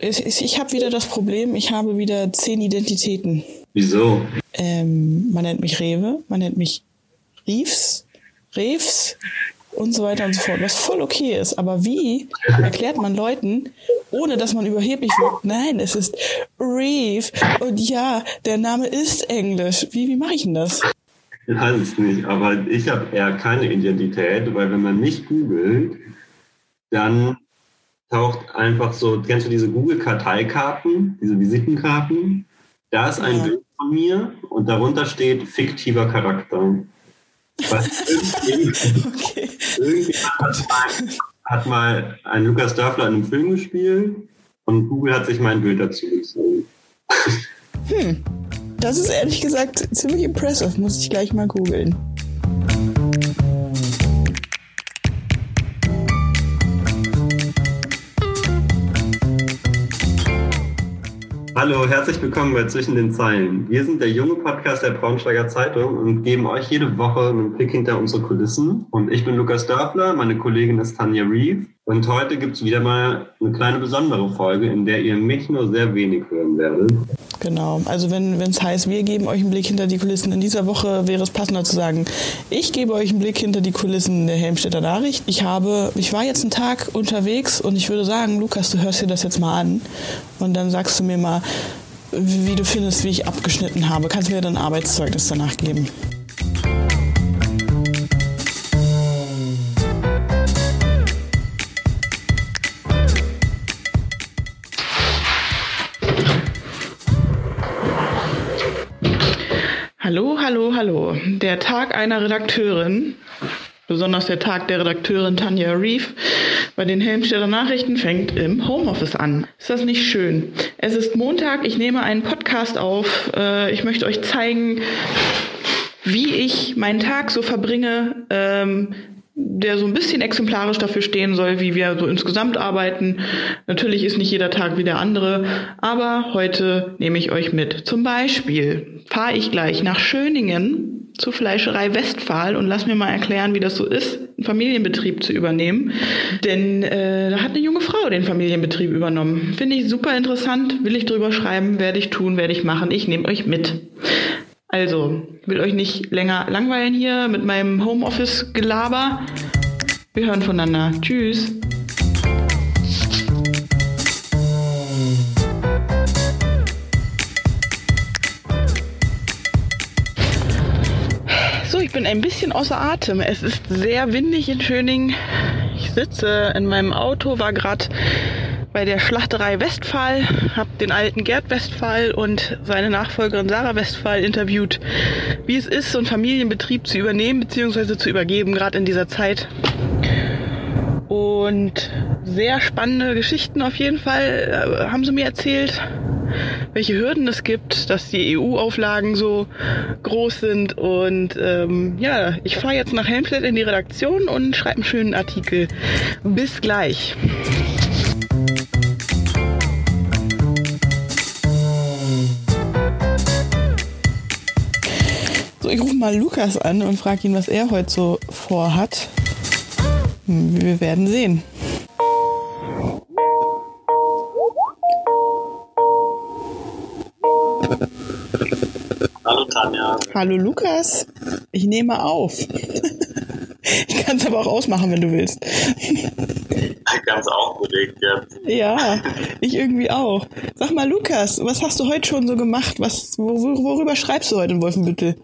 Ich, ich habe wieder das Problem, ich habe wieder zehn Identitäten. Wieso? Ähm, man nennt mich Rewe, man nennt mich Riefs, Revs und so weiter und so fort, was voll okay ist. Aber wie erklärt man Leuten, ohne dass man überheblich wird, nein, es ist Reeve und ja, der Name ist Englisch. Wie, wie mache ich denn das? Ich weiß es nicht, aber ich habe eher keine Identität, weil wenn man mich googelt, dann taucht einfach so, kennst du diese Google-Karteikarten, diese Visitenkarten? Da ist ein ja. Bild von mir und darunter steht fiktiver Charakter. okay. Irgendjemand hat mal, hat mal einen Lukas Dörfler in einem Film gespielt und Google hat sich mein Bild dazu gezogen. Hm. Das ist ehrlich gesagt ziemlich impressive, muss ich gleich mal googeln. Hallo, herzlich willkommen bei Zwischen den Zeilen. Wir sind der junge Podcast der Braunschweiger Zeitung und geben euch jede Woche einen Blick hinter unsere Kulissen. Und ich bin Lukas Dörfler, meine Kollegin ist Tanja Reeve. Und heute gibt es wieder mal eine kleine besondere Folge, in der ihr mich nur sehr wenig hören werdet. Genau, also wenn es heißt, wir geben euch einen Blick hinter die Kulissen, in dieser Woche wäre es passender zu sagen, ich gebe euch einen Blick hinter die Kulissen der Helmstädter Nachricht. Ich habe, ich war jetzt einen Tag unterwegs und ich würde sagen, Lukas, du hörst dir das jetzt mal an und dann sagst du mir mal, wie du findest, wie ich abgeschnitten habe. Kannst mir dann Arbeitszeugnis danach geben. Hallo, hallo. Der Tag einer Redakteurin, besonders der Tag der Redakteurin Tanja Reef bei den Helmstädter Nachrichten fängt im Homeoffice an. Ist das nicht schön? Es ist Montag, ich nehme einen Podcast auf. Äh, ich möchte euch zeigen, wie ich meinen Tag so verbringe, ähm, der so ein bisschen exemplarisch dafür stehen soll, wie wir so insgesamt arbeiten. Natürlich ist nicht jeder Tag wie der andere, aber heute nehme ich euch mit. Zum Beispiel fahre ich gleich nach Schöningen zur Fleischerei Westphal und lass mir mal erklären, wie das so ist, einen Familienbetrieb zu übernehmen. Denn äh, da hat eine junge Frau den Familienbetrieb übernommen. Finde ich super interessant, will ich drüber schreiben, werde ich tun, werde ich machen. Ich nehme euch mit. Also, will euch nicht länger langweilen hier mit meinem Homeoffice-Gelaber. Wir hören voneinander. Tschüss. So, ich bin ein bisschen außer Atem. Es ist sehr windig in Schöning. Ich sitze in meinem Auto, war gerade bei der Schlachterei Westphal, habe den alten Gerd Westphal und seine Nachfolgerin Sarah Westphal interviewt, wie es ist, so einen Familienbetrieb zu übernehmen bzw. zu übergeben, gerade in dieser Zeit. Und sehr spannende Geschichten auf jeden Fall äh, haben sie mir erzählt, welche Hürden es gibt, dass die EU-Auflagen so groß sind. Und ähm, ja, ich fahre jetzt nach Helmstedt in die Redaktion und schreibe einen schönen Artikel. Bis gleich. So, ich rufe mal Lukas an und frage ihn, was er heute so vorhat. Wir werden sehen. Hallo Tanja. Hallo Lukas. Ich nehme auf. Ich kann es aber auch ausmachen, wenn du willst. Ganz aufgeregt jetzt. Ja, ich irgendwie auch. Sag mal, Lukas, was hast du heute schon so gemacht? Was, worüber schreibst du heute in Wolfenbüttel?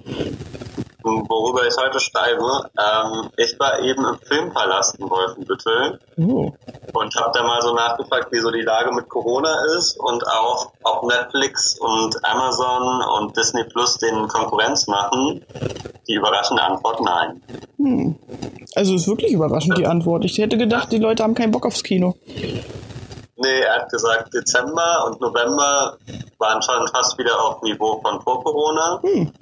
worüber ich heute schreibe. Ähm, ich war eben im Filmpalast in Wolfenbüttel oh. und habe da mal so nachgefragt, wie so die Lage mit Corona ist und auch ob Netflix und Amazon und Disney Plus den Konkurrenz machen. Die überraschende Antwort nein. Hm. Also ist wirklich überraschend die Antwort. Ich hätte gedacht, die Leute haben keinen Bock aufs Kino. Nee, er hat gesagt, Dezember und November waren schon fast wieder auf Niveau von vor Corona. Hm.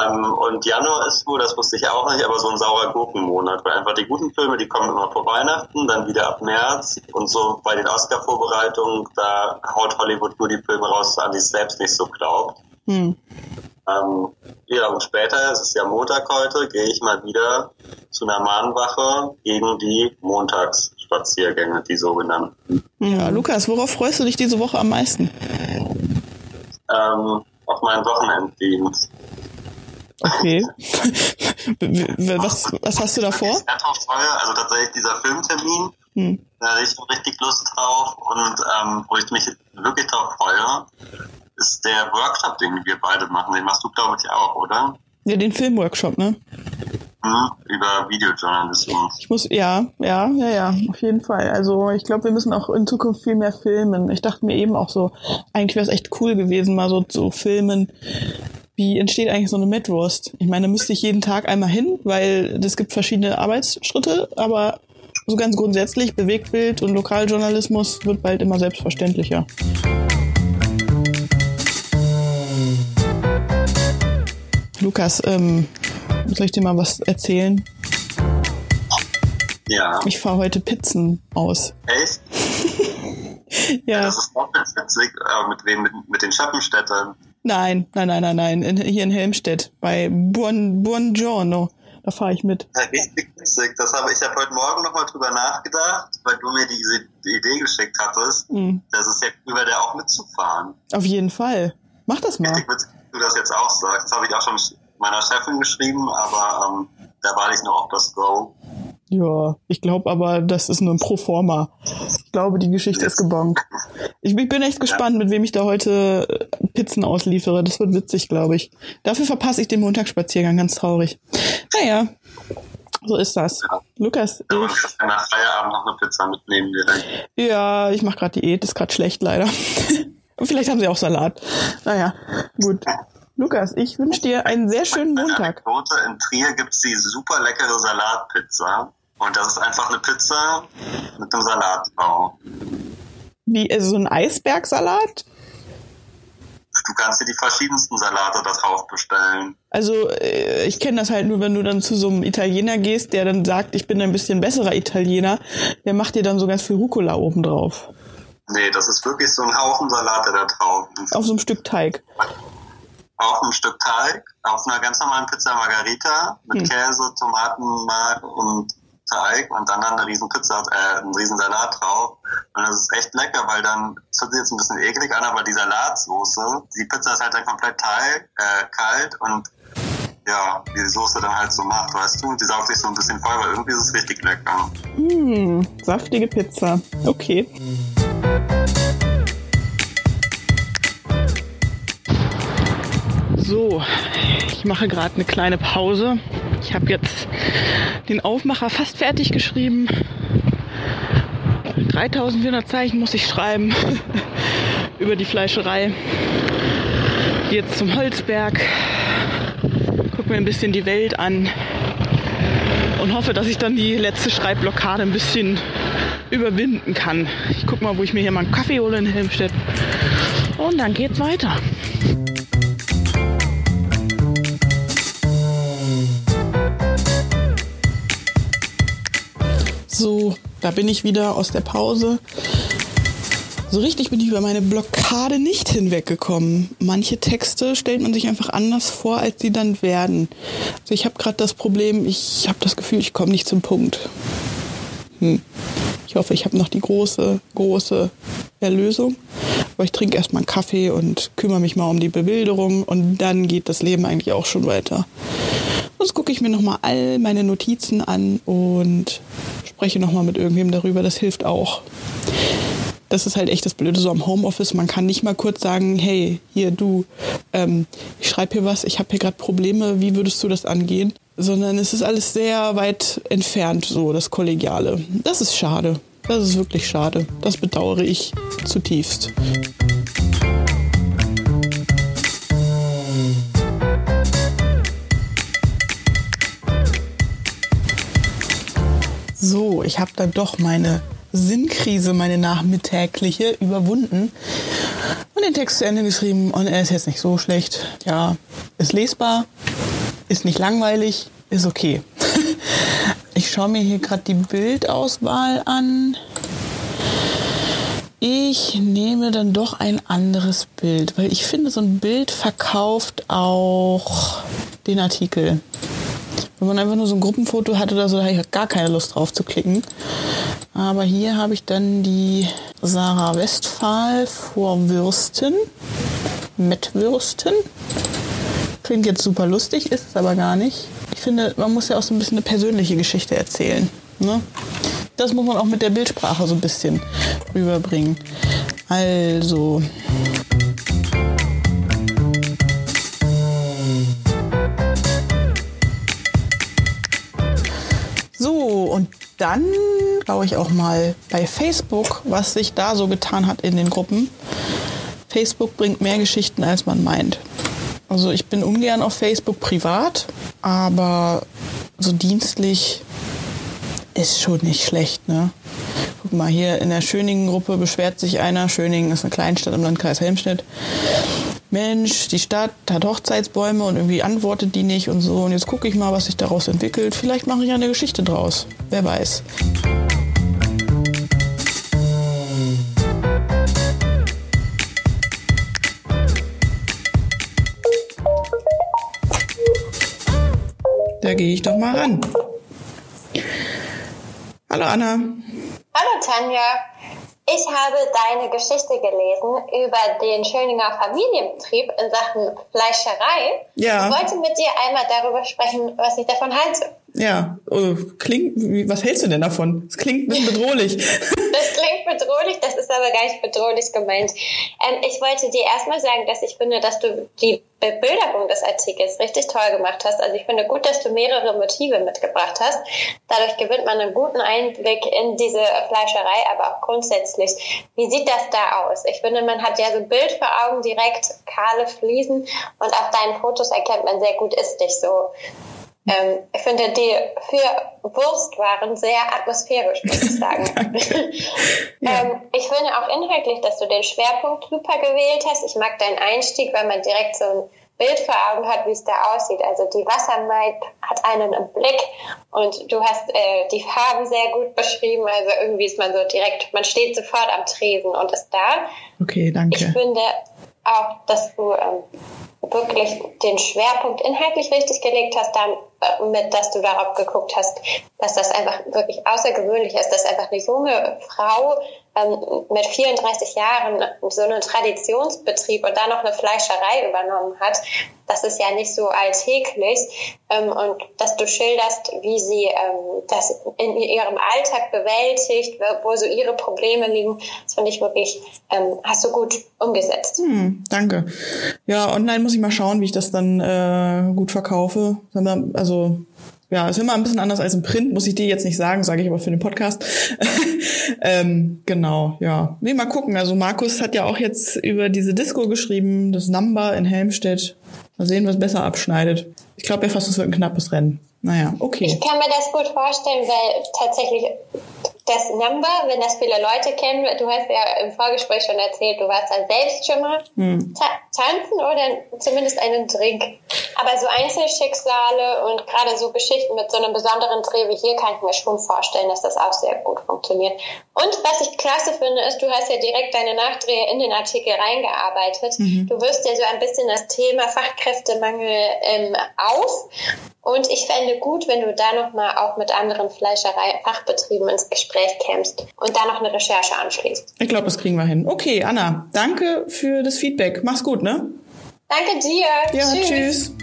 Ähm, und Januar ist wohl, das wusste ich auch nicht, aber so ein saurer Gurkenmonat, weil einfach die guten Filme, die kommen immer vor Weihnachten, dann wieder ab März und so bei den Oscar-Vorbereitungen, da haut Hollywood nur die Filme raus, an die es selbst nicht so glaubt. Hm. Ähm, ja, und später, es ist ja Montag heute, gehe ich mal wieder zu einer Mahnwache gegen die Montagsspaziergänge, die sogenannten. Ja, Lukas, worauf freust du dich diese Woche am meisten? Ähm, auf meinen Wochenenddienst. Okay. was, was hast du da vor? Ich drauf freue, also tatsächlich dieser Filmtermin, hm. da habe ich richtig Lust drauf und ähm, wo ich mich wirklich drauf freue, ist der Workshop, den wir beide machen. Den machst du, glaube ich, auch, oder? Ja, den Filmworkshop, ne? Hm, über Videojournalismus. Ich muss, ja, ja, ja, ja, auf jeden Fall. Also ich glaube, wir müssen auch in Zukunft viel mehr filmen. Ich dachte mir eben auch so, eigentlich wäre es echt cool gewesen, mal so zu filmen, wie entsteht eigentlich so eine Metwurst? Ich meine, da müsste ich jeden Tag einmal hin, weil es gibt verschiedene Arbeitsschritte, aber so ganz grundsätzlich, Bewegtbild und Lokaljournalismus wird bald immer selbstverständlicher. Lukas, ähm, soll ich dir mal was erzählen? Ja. Ich fahre heute Pizzen aus. Echt? ja. Das ist auch ganz witzig, äh, mit wem? Mit, mit den Schappenstädtern. Nein, nein, nein, nein, nein. In, hier in Helmstedt bei Buon, Buongiorno. Da fahre ich mit. Ja, richtig witzig. Das habe ich habe heute Morgen nochmal drüber nachgedacht, weil du mir diese Idee geschickt hattest. Mhm. Das ist ja über der auch mitzufahren. Auf jeden Fall. Mach das mal. Richtig witzig du das jetzt auch sagst. Habe ich auch schon meiner Chefin geschrieben, aber ähm, da warte ich noch auf das Go. Ja, ich glaube aber, das ist nur ein Proforma. Ich glaube, die Geschichte ist gebongt. Ich, ich bin echt gespannt, mit wem ich da heute äh, Pizzen ausliefere. Das wird witzig, glaube ich. Dafür verpasse ich den Montagsspaziergang, ganz traurig. Naja, so ist das. Ja. Lukas, ich... Ja, ich nach Feierabend noch eine Pizza mitnehmen wir Ja, ich mache gerade Diät, ist gerade schlecht leider. Vielleicht haben sie auch Salat. Naja, gut. Lukas, ich wünsche dir einen sehr schönen Montag. Anekdote, in Trier gibt's die super leckere Salatpizza. Und das ist einfach eine Pizza mit einem Salatbau. Wie, also so ein Eisbergsalat? Du kannst dir die verschiedensten Salate da drauf bestellen. Also äh, ich kenne das halt nur, wenn du dann zu so einem Italiener gehst, der dann sagt, ich bin ein bisschen besserer Italiener, der macht dir dann so ganz viel Rucola oben drauf. Nee, das ist wirklich so ein Haufen Salate da drauf. Auf so einem Stück Teig. Auf einem Stück Teig, auf einer ganz normalen Pizza Margarita mit hm. Käse, Tomatenmark und Teig und dann eine riesen Pizza, äh, einen riesen Salat drauf. Und das ist echt lecker, weil dann, das hört sich jetzt ein bisschen eklig an, aber die Salatsoße, die Pizza ist halt dann komplett Teig, äh, kalt und ja, wie die Soße dann halt so macht, weißt du? Die saugt sich so ein bisschen voll, weil irgendwie ist es richtig lecker. Mmh, saftige Pizza. Okay. So, ich mache gerade eine kleine Pause. Ich habe jetzt den Aufmacher fast fertig geschrieben. 3400 Zeichen muss ich schreiben über die Fleischerei. Jetzt zum Holzberg. Guck mir ein bisschen die Welt an und hoffe, dass ich dann die letzte Schreibblockade ein bisschen überwinden kann. Ich guck mal, wo ich mir hier mal einen Kaffee hole in Helmstedt. Und dann geht's weiter. So, da bin ich wieder aus der Pause. So richtig bin ich über meine Blockade nicht hinweggekommen. Manche Texte stellt man sich einfach anders vor, als sie dann werden. Also ich habe gerade das Problem, ich habe das Gefühl, ich komme nicht zum Punkt. Hm. Ich hoffe, ich habe noch die große, große Erlösung. Aber ich trinke erstmal einen Kaffee und kümmere mich mal um die Bebilderung und dann geht das Leben eigentlich auch schon weiter. Sonst gucke ich mir nochmal all meine Notizen an und spreche nochmal mit irgendwem darüber. Das hilft auch. Das ist halt echt das Blöde so am Homeoffice. Man kann nicht mal kurz sagen, hey, hier du, ähm, ich schreibe hier was, ich habe hier gerade Probleme, wie würdest du das angehen? Sondern es ist alles sehr weit entfernt, so das Kollegiale. Das ist schade. Das ist wirklich schade. Das bedauere ich zutiefst. So, ich habe dann doch meine Sinnkrise, meine nachmittägliche, überwunden und den Text zu Ende geschrieben und er ist jetzt nicht so schlecht. Ja, ist lesbar, ist nicht langweilig, ist okay. Schaue mir hier gerade die Bildauswahl an. ich nehme dann doch ein anderes Bild, weil ich finde, so ein Bild verkauft auch den Artikel. Wenn man einfach nur so ein Gruppenfoto hat oder so, da habe ich gar keine Lust drauf zu klicken. Aber hier habe ich dann die Sarah Westphal vor Würsten, mit Würsten. Klingt jetzt super lustig, ist es aber gar nicht. Finde, man muss ja auch so ein bisschen eine persönliche Geschichte erzählen. Ne? Das muss man auch mit der Bildsprache so ein bisschen rüberbringen. Also. So, und dann schaue ich auch mal bei Facebook, was sich da so getan hat in den Gruppen. Facebook bringt mehr Geschichten, als man meint. Also ich bin ungern auf Facebook privat, aber so dienstlich ist schon nicht schlecht, ne? Guck mal, hier in der Schöningen-Gruppe beschwert sich einer. Schöningen ist eine Kleinstadt im Landkreis Helmstedt. Mensch, die Stadt hat Hochzeitsbäume und irgendwie antwortet die nicht und so. Und jetzt gucke ich mal, was sich daraus entwickelt. Vielleicht mache ich eine Geschichte draus. Wer weiß. Da gehe ich doch mal ran. Hallo Anna. Hallo Tanja. Ich habe deine Geschichte gelesen über den Schöninger Familienbetrieb in Sachen Fleischerei. Ja. Ich wollte mit dir einmal darüber sprechen, was ich davon halte. Ja, oh, klingt, was hältst du denn davon? Es klingt ein bisschen bedrohlich. Das klingt bedrohlich, das ist aber gar nicht bedrohlich gemeint. Ähm, ich wollte dir erstmal sagen, dass ich finde, dass du die Bebilderung des Artikels richtig toll gemacht hast. Also ich finde gut, dass du mehrere Motive mitgebracht hast. Dadurch gewinnt man einen guten Einblick in diese Fleischerei, aber auch grundsätzlich. Wie sieht das da aus? Ich finde, man hat ja so ein Bild vor Augen, direkt kahle Fliesen und auf deinen Fotos erkennt man sehr gut, ist dich so. Ähm, ich finde die für Wurstwaren sehr atmosphärisch, muss ich sagen. ja. ähm, ich finde auch inhaltlich, dass du den Schwerpunkt super gewählt hast. Ich mag deinen Einstieg, weil man direkt so ein Bild vor Augen hat, wie es da aussieht. Also die Wassermaid hat einen im Blick und du hast äh, die Farben sehr gut beschrieben. Also irgendwie ist man so direkt, man steht sofort am Tresen und ist da. Okay, danke. Ich finde auch, dass du ähm, wirklich den Schwerpunkt inhaltlich richtig gelegt hast, damit, dass du darauf geguckt hast, dass das einfach wirklich außergewöhnlich ist, dass einfach eine junge Frau ähm, mit 34 Jahren so einen Traditionsbetrieb und dann noch eine Fleischerei übernommen hat, das ist ja nicht so alltäglich. Ähm, und dass du schilderst, wie sie ähm, das in ihrem Alltag bewältigt, wo so ihre Probleme liegen, das finde ich wirklich, ähm, hast du gut umgesetzt. Hm, danke. Ja, online muss ich mal schauen, wie ich das dann äh, gut verkaufe. Also ja, ist immer ein bisschen anders als im Print, muss ich dir jetzt nicht sagen, sage ich aber für den Podcast. ähm, genau, ja. Nee, mal gucken. Also Markus hat ja auch jetzt über diese Disco geschrieben, das Number in Helmstedt. Mal sehen, was besser abschneidet. Ich glaube ja fast, es wird ein knappes Rennen. Naja, okay. Ich kann mir das gut vorstellen, weil tatsächlich das Number, wenn das viele Leute kennen, du hast ja im Vorgespräch schon erzählt, du warst da selbst schon mal hm. Ta tanzen oder zumindest einen Drink. Aber so Einzelschicksale und gerade so Geschichten mit so einem besonderen Dreh wie hier kann ich mir schon vorstellen, dass das auch sehr gut funktioniert. Und was ich klasse finde, ist, du hast ja direkt deine Nachdrehe in den Artikel reingearbeitet. Mhm. Du wirst ja so ein bisschen das Thema Fachkräftemangel ähm, auf. Und ich fände gut, wenn du da nochmal auch mit anderen Fleischerei-Fachbetrieben ins Gespräch kämst und da noch eine Recherche anschließt. Ich glaube, das kriegen wir hin. Okay, Anna, danke für das Feedback. Mach's gut, ne? Danke dir. Ja, tschüss. tschüss.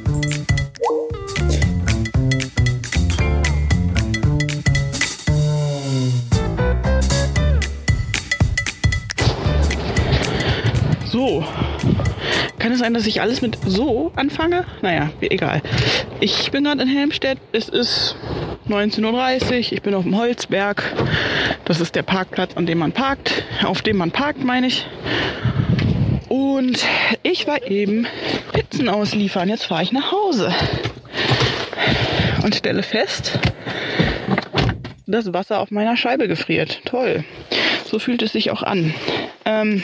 So, kann es sein, dass ich alles mit so anfange? Naja, egal. Ich bin gerade in Helmstedt. Es ist 19.30 Uhr. Ich bin auf dem Holzberg. Das ist der Parkplatz, an dem man parkt. Auf dem man parkt, meine ich. Und ich war eben Pizzen ausliefern. Jetzt fahre ich nach Hause. Und stelle fest, das Wasser auf meiner Scheibe gefriert. Toll. So fühlt es sich auch an. Ähm,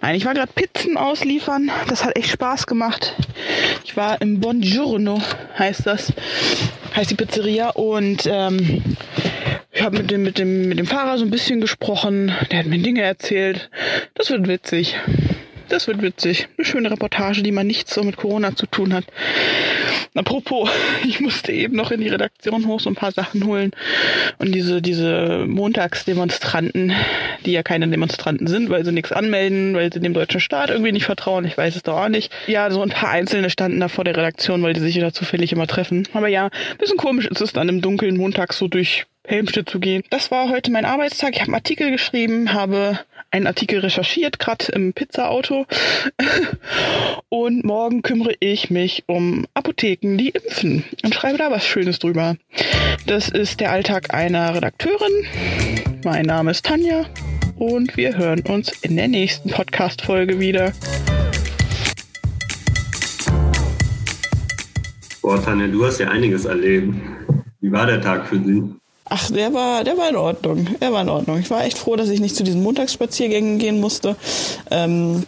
nein, ich war gerade Pizzen ausliefern. Das hat echt Spaß gemacht. Ich war im Buongiorno, heißt das. Heißt die Pizzeria. Und ähm, habe mit dem, mit, dem, mit dem Fahrer so ein bisschen gesprochen. Der hat mir Dinge erzählt. Das wird witzig. Das wird witzig. Eine schöne Reportage, die mal nichts so mit Corona zu tun hat. Apropos, ich musste eben noch in die Redaktion hoch so ein paar Sachen holen. Und diese, diese Montagsdemonstranten, die ja keine Demonstranten sind, weil sie nichts anmelden, weil sie dem deutschen Staat irgendwie nicht vertrauen, ich weiß es doch auch nicht. Ja, so ein paar Einzelne standen da vor der Redaktion, weil die sich da zufällig immer treffen. Aber ja, bisschen komisch ist es dann im dunklen Montag so durch Helmstedt zu gehen. Das war heute mein Arbeitstag. Ich habe einen Artikel geschrieben, habe einen Artikel recherchiert, gerade im Pizza-Auto. Und morgen kümmere ich mich um Apotheken, die impfen und schreibe da was Schönes drüber. Das ist der Alltag einer Redakteurin. Mein Name ist Tanja und wir hören uns in der nächsten Podcast-Folge wieder. Boah, Tanja, du hast ja einiges erlebt. Wie war der Tag für Sie? Ach, der war, der war in Ordnung. Er war in Ordnung. Ich war echt froh, dass ich nicht zu diesen Montagsspaziergängen gehen musste. Ähm,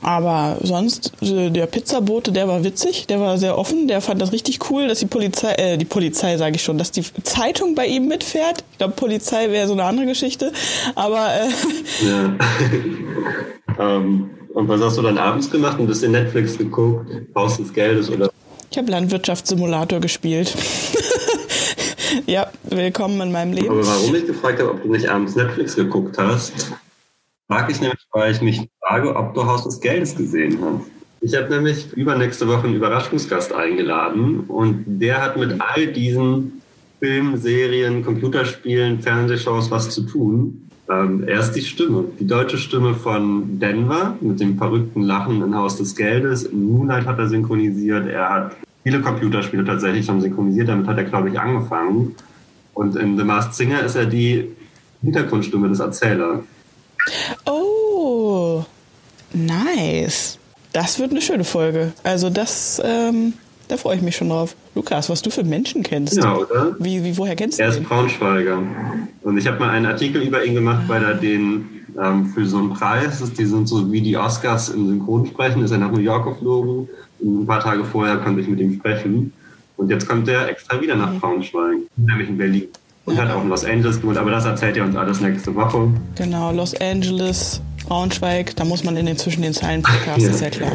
aber sonst, der Pizzabote, der war witzig, der war sehr offen, der fand das richtig cool, dass die Polizei, äh, die Polizei sage ich schon, dass die Zeitung bei ihm mitfährt. Ich glaube, Polizei wäre so eine andere Geschichte, aber... Äh, ja. ähm, und was hast du dann abends gemacht? Ein bisschen Netflix geguckt, Haus des Geldes oder... Ich habe Landwirtschaftssimulator gespielt. Ja, willkommen in meinem Leben. Aber warum ich gefragt habe, ob du nicht abends Netflix geguckt hast, frage ich nämlich, weil ich mich frage, ob du Haus des Geldes gesehen hast. Ich habe nämlich übernächste Woche einen Überraschungsgast eingeladen und der hat mit all diesen Filmen, Serien, Computerspielen, Fernsehshows was zu tun. Ähm, er ist die Stimme, die deutsche Stimme von Denver mit dem verrückten Lachen in Haus des Geldes. In Moonlight hat er synchronisiert. Er hat viele Computerspiele tatsächlich schon synchronisiert. Damit hat er, glaube ich, angefangen. Und in The Masked Singer ist er die Hintergrundstimme des Erzählers. Oh, nice. Das wird eine schöne Folge. Also das, ähm, da freue ich mich schon drauf. Lukas, was du für Menschen kennst. Ja, oder? Wie, wie woher kennst du ihn? Er ist Braunschweiger. Und ich habe mal einen Artikel über ihn gemacht, weil er den ähm, für so einen Preis, die sind so wie die Oscars im Synchronsprechen, ist er nach New York geflogen ein paar Tage vorher konnte ich mit ihm sprechen. Und jetzt kommt er extra wieder nach Braunschweig, nämlich in Berlin. Und ja. hat auch in Los Angeles gewohnt, aber das erzählt er uns alles nächste Woche. Genau, Los Angeles, Braunschweig, da muss man in den zwischen den Zeilen Podcast, ja. ist ja klar.